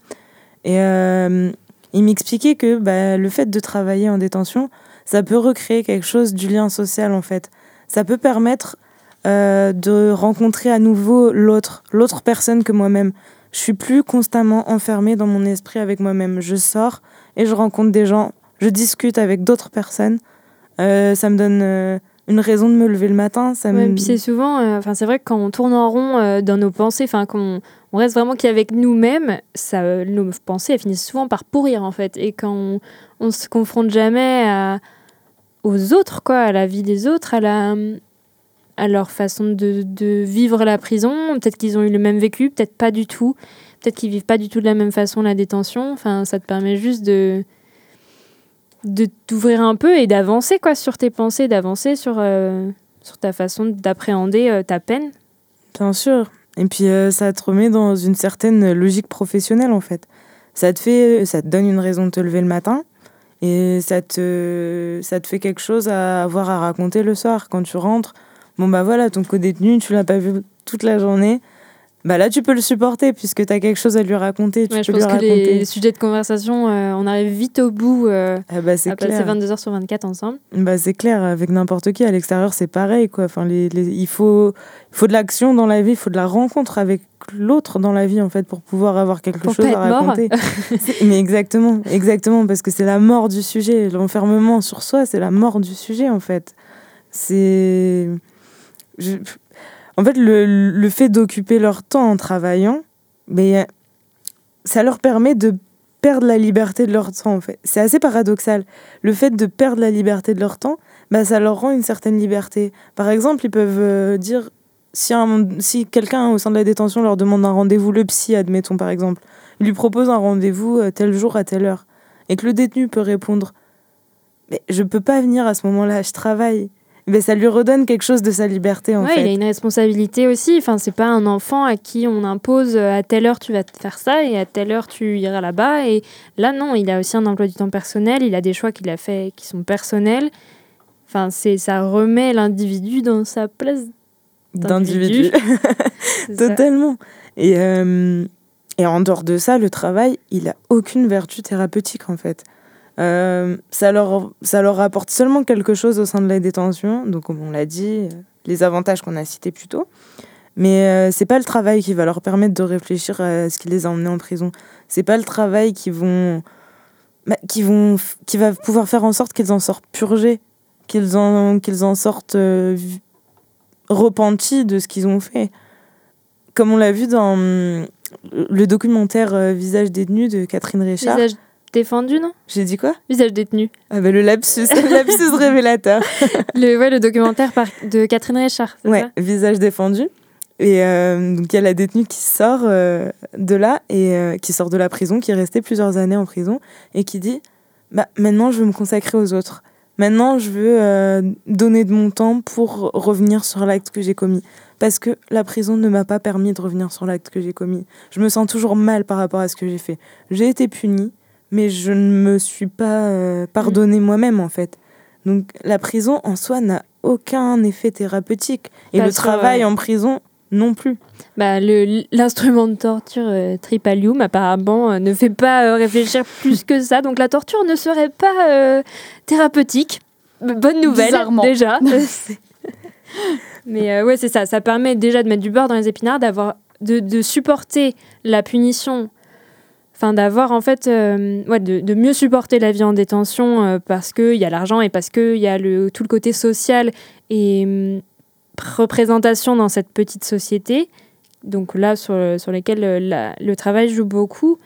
Et euh, il m'expliquait que bah, le fait de travailler en détention, ça peut recréer quelque chose du lien social en fait. Ça peut permettre euh, de rencontrer à nouveau l'autre, l'autre personne que moi-même. Je suis plus constamment enfermée dans mon esprit avec moi-même. Je sors et je rencontre des gens, je discute avec d'autres personnes. Euh, ça me donne une raison de me lever le matin. Ça Ouais, me... puis c'est souvent, euh, enfin c'est vrai que quand on tourne en rond euh, dans nos pensées, enfin qu'on on reste vraiment qu'avec nous-mêmes, ça, euh, nos pensées elles finissent souvent par pourrir en fait. Et quand on, on se confronte jamais à, aux autres, quoi, à la vie des autres, à la à leur façon de, de vivre la prison, peut-être qu'ils ont eu le même vécu, peut-être pas du tout, peut-être qu'ils vivent pas du tout de la même façon la détention. Enfin, ça te permet juste de de t'ouvrir un peu et d'avancer quoi sur tes pensées, d'avancer sur euh, sur ta façon d'appréhender euh, ta peine. Bien sûr. Et puis euh, ça te remet dans une certaine logique professionnelle en fait. Ça te fait, ça te donne une raison de te lever le matin et ça te, ça te fait quelque chose à avoir à raconter le soir quand tu rentres. Bon bah voilà, ton co-détenu, tu l'as pas vu toute la journée. Bah là, tu peux le supporter puisque tu as quelque chose à lui raconter. Tu Ouais, je peux lui pense que raconter. les sujets de conversation, euh, on arrive vite au bout euh, Ah bah c'est à passer clair. 22 heures sur 24 ensemble. Bah c'est clair, avec n'importe qui à l'extérieur, c'est pareil quoi. Enfin, les, les- il faut, il faut de l'action dans la vie, il faut de la rencontre avec l'autre dans la vie en fait pour pouvoir avoir quelque Pour chose pas à raconter. Mais exactement, exactement, parce que c'est la mort du sujet. L'enfermement sur soi, c'est la mort du sujet en fait. C'est, je- en fait, le, le fait d'occuper leur temps en travaillant, mais ça leur permet de perdre la liberté de leur temps en fait. C'est assez paradoxal. Le fait de perdre la liberté de leur temps, bah, ça leur rend une certaine liberté. Par exemple, ils peuvent euh, dire si, un- si quelqu'un au sein de la détention leur demande un rendez-vous, le psy, admettons par exemple, il lui propose un rendez-vous euh, tel jour à telle heure, et que le détenu peut répondre Mais je peux pas venir à ce moment-là, je travaille. Mais ça lui redonne quelque chose de sa liberté en ouais, il a fait. une responsabilité aussi. Enfin, c'est pas un enfant à qui on impose euh, à telle heure tu vas faire ça et à telle heure tu iras là-bas. Et là, non, il a aussi un emploi du temps personnel. Il a des choix qu'il a fait qui sont personnels. Enfin, c'est ça remet l'individu dans sa place. D'individu. Totalement. Et, euh, et en dehors de ça, le travail, il a aucune vertu thérapeutique en fait. Euh, ça, leur, ça leur apporte seulement quelque chose au sein de la détention, donc comme on l'a dit, euh, les avantages qu'on a cités plus tôt. Mais euh, c'est pas le travail qui va leur permettre de réfléchir à ce qui les a emmenés en prison. C'est pas le travail qui vont, bah, qui vont, qui va pouvoir faire en sorte qu'ils en sortent purgés, qu'ils en, qu'ils en sortent euh, repentis de ce qu'ils ont fait comme on l'a vu dans le documentaire Visage détenu de Catherine Richard. Défendu, non J'ai dit quoi Visage détenu. Ah bah le lapsus, le lapsus révélateur. Le, ouais, le documentaire par- de Catherine Richard. Ouais, ça visage défendu. Et euh, donc il y a la détenue qui sort euh, de là et euh, qui sort de la prison, qui est restée plusieurs années en prison et qui dit bah maintenant je veux me consacrer aux autres. Maintenant je veux donner de mon temps pour revenir sur l'acte que j'ai commis parce que la prison ne m'a pas permis de revenir sur l'acte que j'ai commis. Je me sens toujours mal par rapport à ce que j'ai fait. J'ai été punie, mais je ne me suis pas euh, pardonné moi-même en fait. Donc la prison en soi n'a aucun effet thérapeutique et le travail en prison non plus. Bah, le- L'instrument de torture euh, Tripalium, apparemment, euh, ne fait pas euh, réfléchir plus que ça. Donc la torture ne serait pas euh, thérapeutique. Bonne nouvelle, déjà. Mais euh, ouais, c'est ça. Ça permet déjà de mettre du beurre dans les épinards, d'avoir, de, de supporter la punition. Enfin, d'avoir en fait, euh, ouais, de, de mieux supporter la vie en détention euh, parce qu'il y a l'argent et parce qu'il y a le, tout le côté social et hum, représentation dans cette petite société. Donc là, sur, sur lesquels euh, la- le travail joue beaucoup.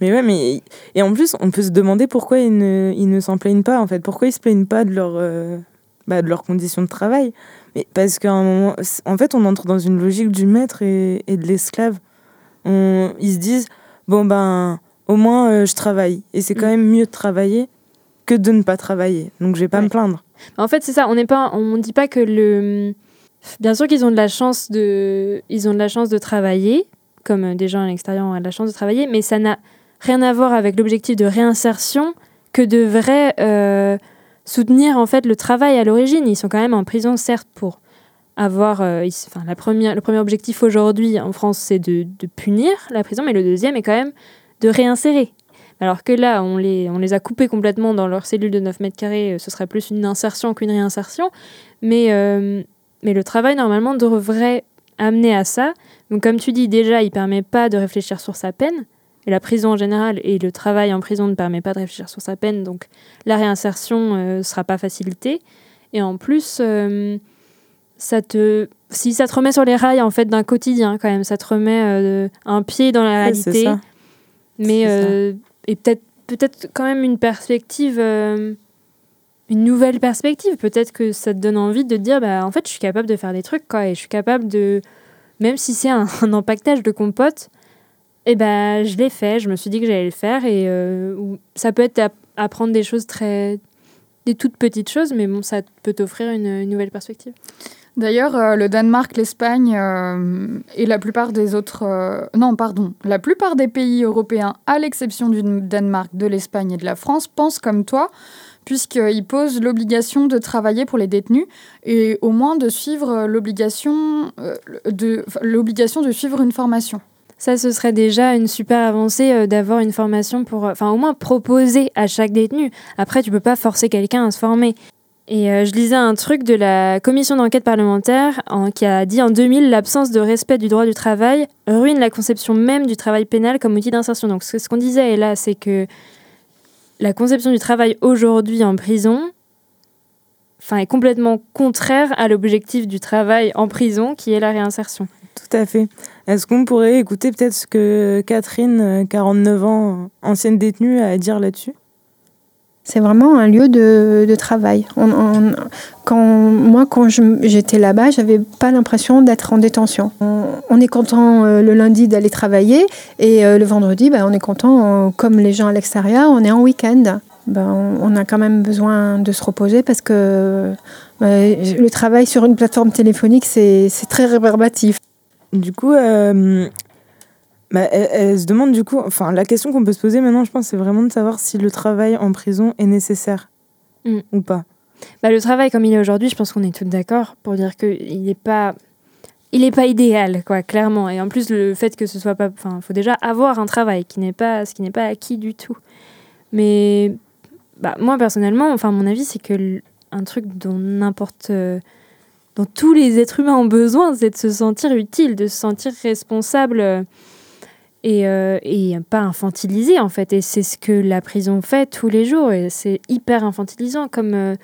Mais ouais, mais et en plus, on peut se demander pourquoi ils ne, ils ne s'en plaignent pas en fait. Pourquoi ils se plaignent pas de leur, euh, bah, de leurs conditions de travail? Mais parce qu'à en fait, on entre dans une logique du maître et, et de l'esclave. Ils se disent bon ben, au moins euh, je travaille et c'est quand Mm. même mieux de travailler que de ne pas travailler. Donc je vais pas Ouais. me plaindre. En fait, c'est ça. On n'est pas, on dit pas que le. Bien sûr qu'ils ont de la chance de, ils ont de la chance de travailler, comme euh, des gens à l'extérieur ont de la chance de travailler, mais ça n'a rien à voir avec l'objectif de réinsertion que de vrai euh, soutenir en fait le travail à l'origine. Ils sont quand même en prison, certes, pour avoir. euh, enfin, la première, le premier objectif aujourd'hui en France, c'est de, de punir la prison, mais le deuxième est quand même de réinsérer. Alors que là, on les, on les a coupés complètement dans leur cellule de 9 mètres carrés, euh, ce serait plus une insertion qu'une réinsertion. Mais, euh, mais le travail, normalement, devrait amener à ça. Donc, comme tu dis, déjà, il permet pas de réfléchir sur sa peine. Et la prison en général et le travail en prison ne permet pas de réfléchir sur sa peine. Donc, la réinsertion ne sera pas facilitée. Et en plus, ça te, si ça te remet sur les rails en fait d'un quotidien quand même, ça te remet euh, un pied dans la Ouais, réalité. ça. Mais ça. euh, et peut-être peut-être quand même une perspective, euh, une nouvelle perspective. Peut-être que ça te donne envie de te dire, bah en fait, je suis capable de faire des trucs quoi, et je suis capable de, même si c'est un, un empaquetage de compote, et ben je l'ai fait. Je me suis dit que j'allais le faire et ça peut être app- apprendre des choses très, des toutes petites choses, mais bon, ça peut t'offrir une, une nouvelle perspective. D'ailleurs, euh, le Danemark, l'Espagne euh, et la plupart des autres... euh, non, pardon. La plupart des pays européens, à l'exception du Danemark, de l'Espagne et de la France, pensent comme toi, puisqu'ils posent l'obligation de travailler pour les détenus et au moins de suivre l'obligation de, l'obligation de suivre une formation. Ça, ce serait déjà une super avancée d'avoir une formation pour, enfin, au moins proposer à chaque détenu. Après, tu peux pas forcer quelqu'un à se former. Et euh, je lisais un truc de la commission d'enquête parlementaire en- qui a dit en 2000 l'absence de respect du droit du travail ruine la conception même du travail pénal comme outil d'insertion. Donc, ce ce qu'on disait là, c'est que la conception du travail aujourd'hui en prison, est complètement contraire à l'objectif du travail en prison, qui est la réinsertion. Tout à fait. Est-ce qu'on pourrait écouter peut-être ce que Catherine, euh, 49 ans, ancienne détenue, a à dire là-dessus? C'est vraiment un lieu de, travail. Quand, moi, quand j'étais là-bas, j'avais pas l'impression d'être en détention. On, est content euh, le lundi d'aller travailler et euh, le vendredi, ben, on est content, euh, comme les gens à l'extérieur, on est en week-end. Ben, on, a quand même besoin de se reposer parce que ben, le travail sur une plateforme téléphonique, c'est très rébarbatif. Du coup, euh, bah, elle, elle se demande du coup, enfin, la question qu'on peut se poser maintenant, je pense, c'est vraiment de savoir si le travail en prison est nécessaire Mm. ou pas. Bah, le travail comme il est aujourd'hui, je pense qu'on est toutes d'accord pour dire qu'il n'est pas, il est pas idéal, quoi, clairement. Et en plus, le fait que ce soit pas, enfin, faut déjà avoir un travail qui n'est pas, ce qui n'est pas acquis du tout. Mais bah, moi personnellement, enfin, mon avis, c'est que un truc dont n'importe, euh, dont tous les êtres humains ont besoin, c'est de se sentir utile, de se sentir responsable. euh, et, euh, et pas infantilisé en fait et c'est ce que la prison fait tous les jours et c'est hyper infantilisant comme euh,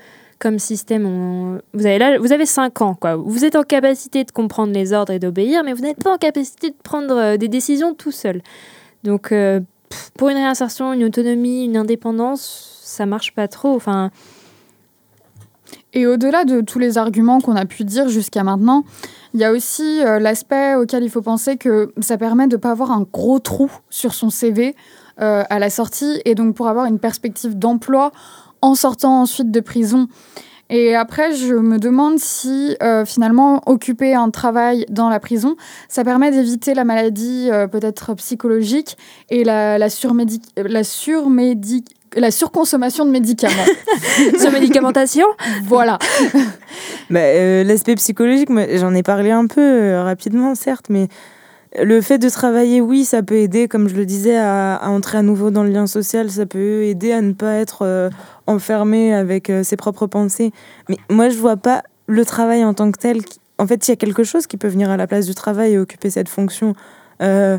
comme système. Vous avez là, vous avez 5 ans, quoi. Vous êtes en capacité de comprendre les ordres et d'obéir, mais vous n'êtes pas en capacité de prendre euh, des décisions tout seul. Donc, pour une réinsertion, une autonomie, une indépendance, ça marche pas trop. Enfin, Et au-delà de tous les arguments qu'on a pu dire jusqu'à maintenant, il y a aussi euh, l'aspect auquel il faut penser que ça permet de ne pas avoir un gros trou sur son CV euh, à la sortie et donc pour avoir une perspective d'emploi en sortant ensuite de prison. Et après, je me demande si euh, finalement occuper un travail dans la prison, ça permet d'éviter la maladie peut-être psychologique et la, la, surmédic- la, surmédic- la surconsommation de médicaments. sur médicamentation, voilà. Bah, euh, L'aspect psychologique, moi, j'en ai parlé un peu euh, rapidement, certes, mais le fait de travailler, oui, ça peut aider, comme je le disais, à, à entrer à nouveau dans le lien social, ça peut aider à ne pas être euh, enfermé avec euh, ses propres pensées. Mais moi, je vois pas le travail en tant que tel. qui- En fait, il y a quelque chose qui peut venir à la place du travail et occuper cette fonction. Euh,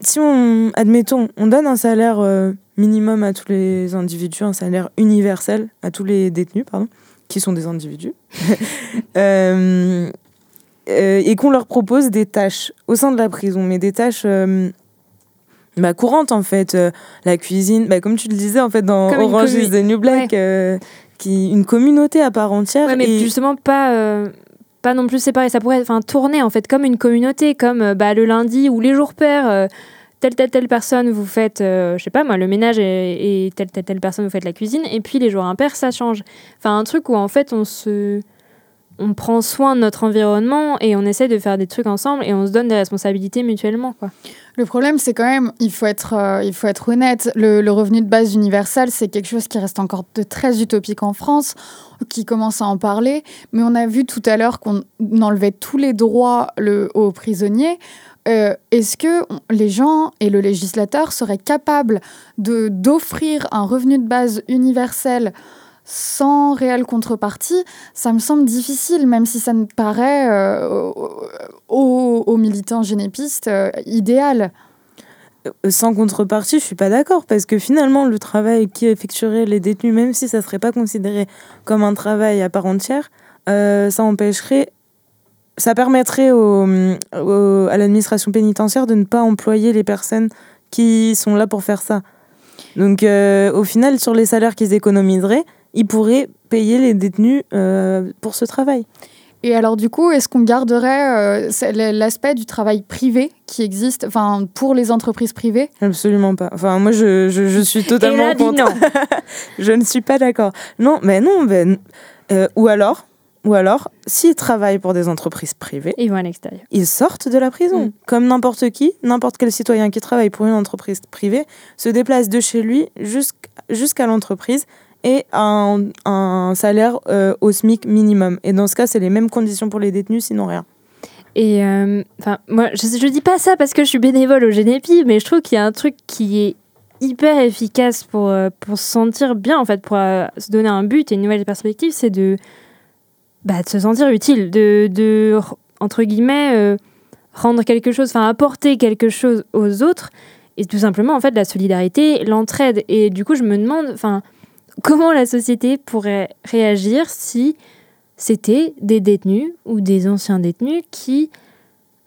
si on, admettons, on donne un salaire euh, minimum à tous les individus, un salaire universel à tous les détenus, pardon, qui sont des individus, euh, euh, et qu'on leur propose des tâches au sein de la prison, mais des tâches euh, bah, courantes en fait, Euh, la cuisine, bah, comme tu le disais en fait dans Comme Orange is the New Black, euh, qui une communauté à part entière. Ouais, mais et- justement pas pas non plus séparé ça pourrait enfin tourner en fait comme une communauté comme bah, le lundi ou les jours pairs telle telle personne vous faites euh, je sais pas moi le ménage et, telle telle personne vous faites la cuisine et puis les jours impairs ça change enfin un truc où en fait on se on prend soin de notre environnement et on essaie de faire des trucs ensemble et on se donne des responsabilités mutuellement. Quoi. Le problème, c'est quand même, il faut être, euh, il faut être honnête, le, le revenu de base universel, c'est quelque chose qui reste encore de très utopique en France, qui commence à en parler, mais on a vu tout à l'heure qu'on enlevait tous les droits le, aux prisonniers. Euh, Est-ce que les gens et le législateur seraient capables de d'offrir un revenu de base universel sans réelle contrepartie? Ça me semble difficile, même si ça me paraît euh, aux, aux militants génépistes euh, idéal. Euh, Sans contrepartie, je suis pas d'accord parce que finalement, le travail qui effectueraient les détenus, même si ça serait pas considéré comme un travail à part entière, ça empêcherait, ça permettrait au- au- à l'administration pénitentiaire de ne pas employer les personnes qui sont là pour faire ça. Donc, euh, au final, sur les salaires qu'ils économiseraient, ils pourraient payer les détenus euh, pour ce travail. Et alors du coup, est-ce qu'on garderait euh, l'aspect du travail privé qui existe, enfin pour les entreprises privées? Absolument pas. Enfin, moi, je, je, je suis totalement contre. non. Je ne suis pas d'accord. Non, mais non, ben, ou alors, ou alors, s'ils travaillent pour des entreprises privées, Ils vont à l'extérieur. ils sortent de la prison. Mm. Comme n'importe qui, n'importe quel citoyen qui travaille pour une entreprise privée se déplace de chez lui jusqu'- jusqu'à l'entreprise et a un, un salaire euh, au SMIC minimum. Et dans ce cas, c'est les mêmes conditions pour les détenus, sinon rien. Et euh, enfin, moi, je, je dis pas ça parce que je suis bénévole au Génépi, mais je trouve qu'il y a un truc qui est hyper efficace pour, euh, pour se sentir bien, en fait, pour se donner un but et une nouvelle perspective, c'est de, bah, de se sentir utile, de, de entre guillemets, euh, rendre quelque chose, enfin, apporter quelque chose aux autres, et tout simplement, en fait, la solidarité, l'entraide. Et du coup, je me demande, enfin, comment la société pourrait réagir si c'était des détenus ou des anciens détenus qui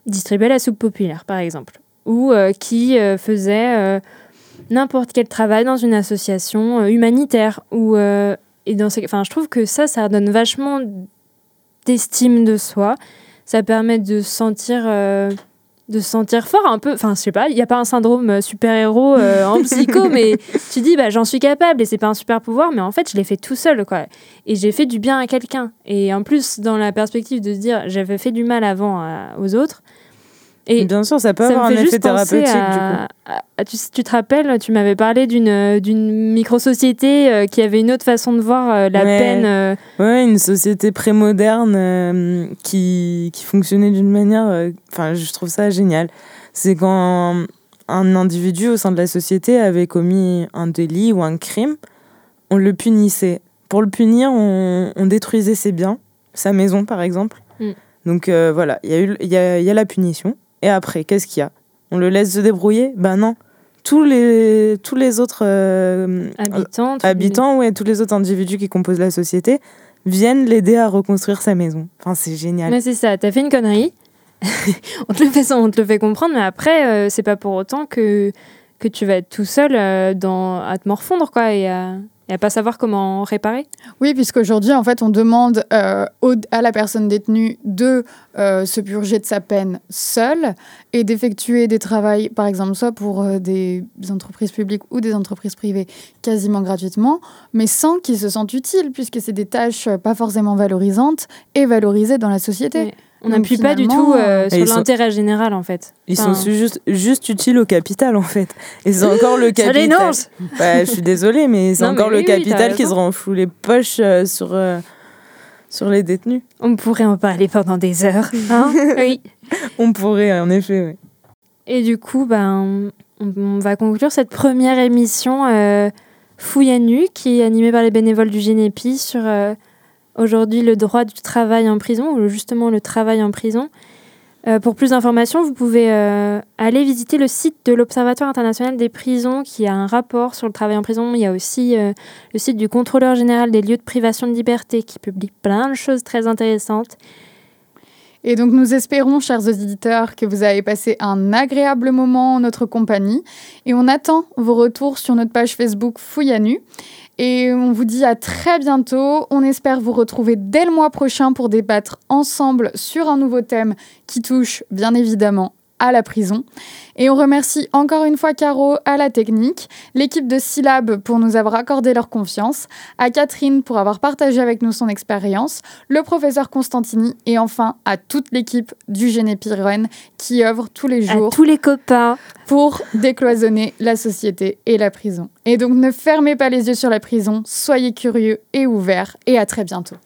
distribuaient la soupe populaire, par exemple, ou euh, qui euh, faisaient n'importe quel travail dans une association humanitaire. Ou, et dans enfin, je trouve que ça, ça donne vachement d'estime de soi. Ça permet de se sentir, euh, de se sentir fort un peu. Enfin, je sais pas, il n'y a pas un syndrome euh, super-héros euh, en psycho, mais tu dis, bah, j'en suis capable et c'est pas un super pouvoir, mais en fait, je l'ai fait tout seul, quoi et j'ai fait du bien à quelqu'un. Et en plus, dans la perspective de se dire j'avais fait du mal avant à- aux autres. Et Bien sûr, ça peut ça avoir un effet thérapeutique, du coup. à, tu, tu te rappelles, tu m'avais parlé d'une d'une micro-société euh, qui avait une autre façon de voir euh, la Ouais. peine. euh, Ouais, une société prémoderne euh, qui, qui fonctionnait d'une manière. euh, Enfin, je trouve ça génial. C'est quand un individu au sein de la société avait commis un délit ou un crime, on le punissait. Pour le punir, on, on détruisait ses biens, sa maison par exemple. Mm. Donc euh, voilà, il y, a eu- il y, a, il y a la punition. Et après, qu'est-ce qu'il y a? On le laisse se débrouiller? Ben non. Tous les, tous les autres euh, habitants. habitants, ouais, tous les autres individus qui composent la société viennent l'aider à reconstruire sa maison. Enfin, c'est génial. Mais c'est ça, t'as fait une connerie. on, te le fait, on te le fait comprendre, mais après, euh, c'est pas pour autant que, que tu vas être tout seul euh, dans, à te morfondre, quoi, et à, et à pas savoir comment réparer? Oui, puisqu'aujourd'hui, en fait, on demande euh, au- à la personne détenue de euh, se purger de sa peine seule et d'effectuer des travaux, par exemple, soit pour euh, des entreprises publiques ou des entreprises privées, quasiment gratuitement, mais sans qu'ils se sentent utiles, puisque c'est des tâches pas forcément valorisantes et valorisées dans la société. On n'appuie pas du tout euh, sur sont- l'intérêt général, en fait. Ils Enfin, sont juste, juste utiles au capital, en fait. Et c'est encore le Ça capital. dénonce Ouais, je suis désolée, mais c'est encore mais le oui, capital qui se renfloue les poches euh, sur, euh, sur les détenus. On pourrait en parler pendant des heures. hein oui. On pourrait, en effet. Et du coup, ben, on, on va conclure cette première émission euh, Fouille à nu, qui est animée par les bénévoles du Génépi sur euh, aujourd'hui le droit du travail en prison, ou justement le travail en prison. Euh, pour plus d'informations, vous pouvez euh, aller visiter le site de l'Observatoire international des prisons qui a un rapport sur le travail en prison. Il y a aussi euh, le site du contrôleur général des lieux de privation de liberté qui publie plein de choses très intéressantes. Et donc nous espérons, chers auditeurs, que vous avez passé un agréable moment en notre compagnie. Et on attend vos retours sur notre page Facebook Fouille à nu. Et on vous dit à très bientôt. On espère vous retrouver dès le mois prochain pour débattre ensemble sur un nouveau thème qui touche bien évidemment à la prison. Et on remercie encore une fois Caro à la technique, l'équipe de Syllab pour nous avoir accordé leur confiance, à Catherine pour avoir partagé avec nous son expérience, le professeur Constantini et enfin à toute l'équipe du Génépi Run qui œuvre tous les À jours tous les copains. pour décloisonner la société et la prison. Et donc ne fermez pas les yeux sur la prison, soyez curieux et ouverts et à très bientôt.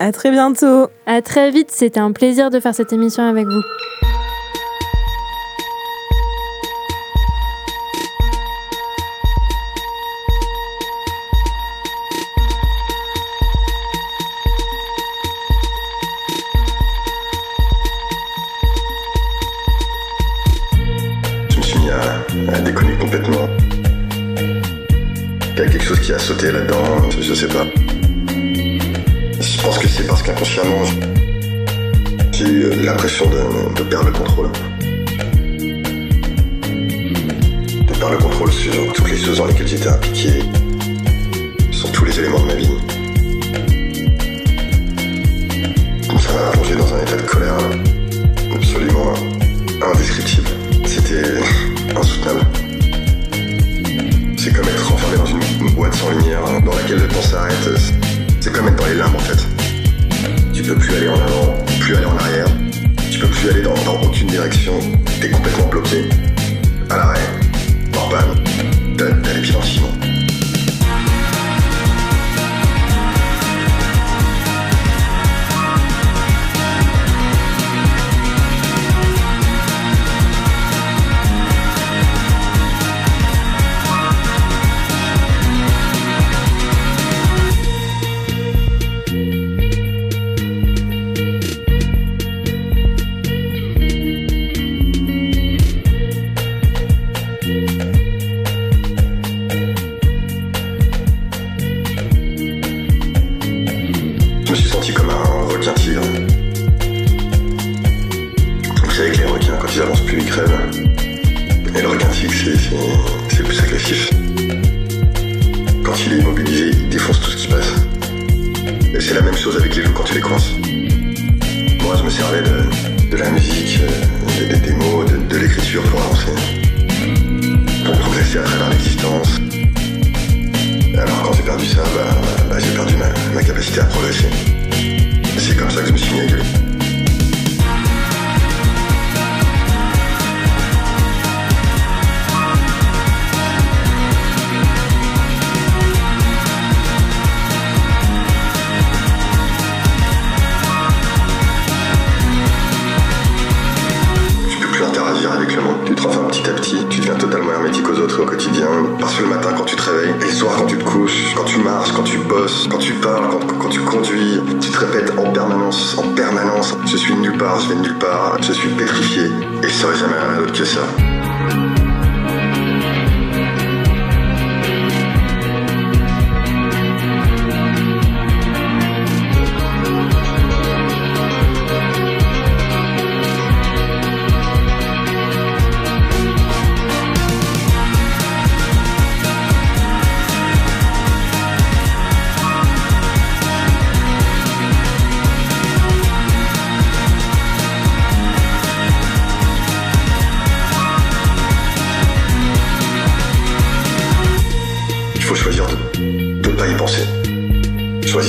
À très bientôt. À très vite, c'était un plaisir de faire cette émission avec vous. Sauté là-dedans, je, je sais pas. Je pense que c'est parce qu'inconsciemment, j'ai eu l'impression de, de perdre le contrôle. De perdre le contrôle sur toutes les choses dans lesquelles j'étais impliqué, sur tous les éléments de ma vie. C'est comme être dans les limbes en fait. Tu peux plus aller en avant, plus aller en arrière. Tu peux plus aller dans, dans aucune direction. T'es complètement bloqué.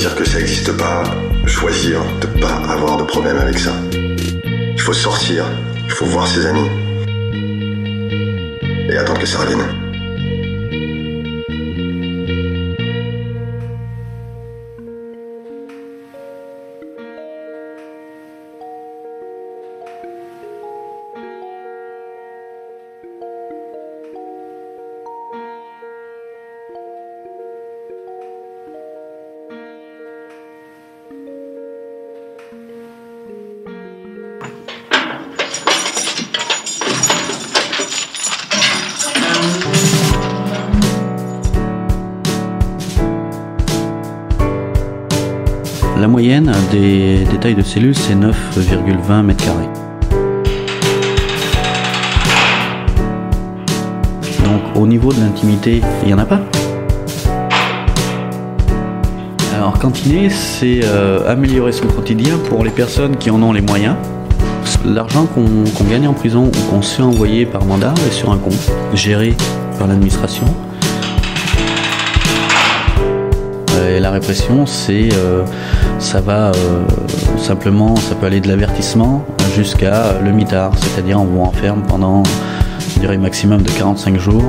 Choisir que ça n'existe pas. Choisir de pas avoir de problème avec ça. Il faut sortir. Il faut voir ses amis. Et attendre que ça revienne. Des, des tailles de cellules, c'est 9,20 mètres carrés. Donc au niveau de l'intimité, il n'y en a pas? Alors cantiner, c'est euh, améliorer son quotidien pour les personnes qui en ont les moyens. L'argent qu'on gagne en prison ou qu'on se fait envoyer par mandat est sur un compte géré par l'administration. La répression, euh, ça va euh, simplement, ça peut aller de l'avertissement jusqu'à le mitard, c'est-à-dire on vous enferme pendant, je dirais, maximum de 45 jours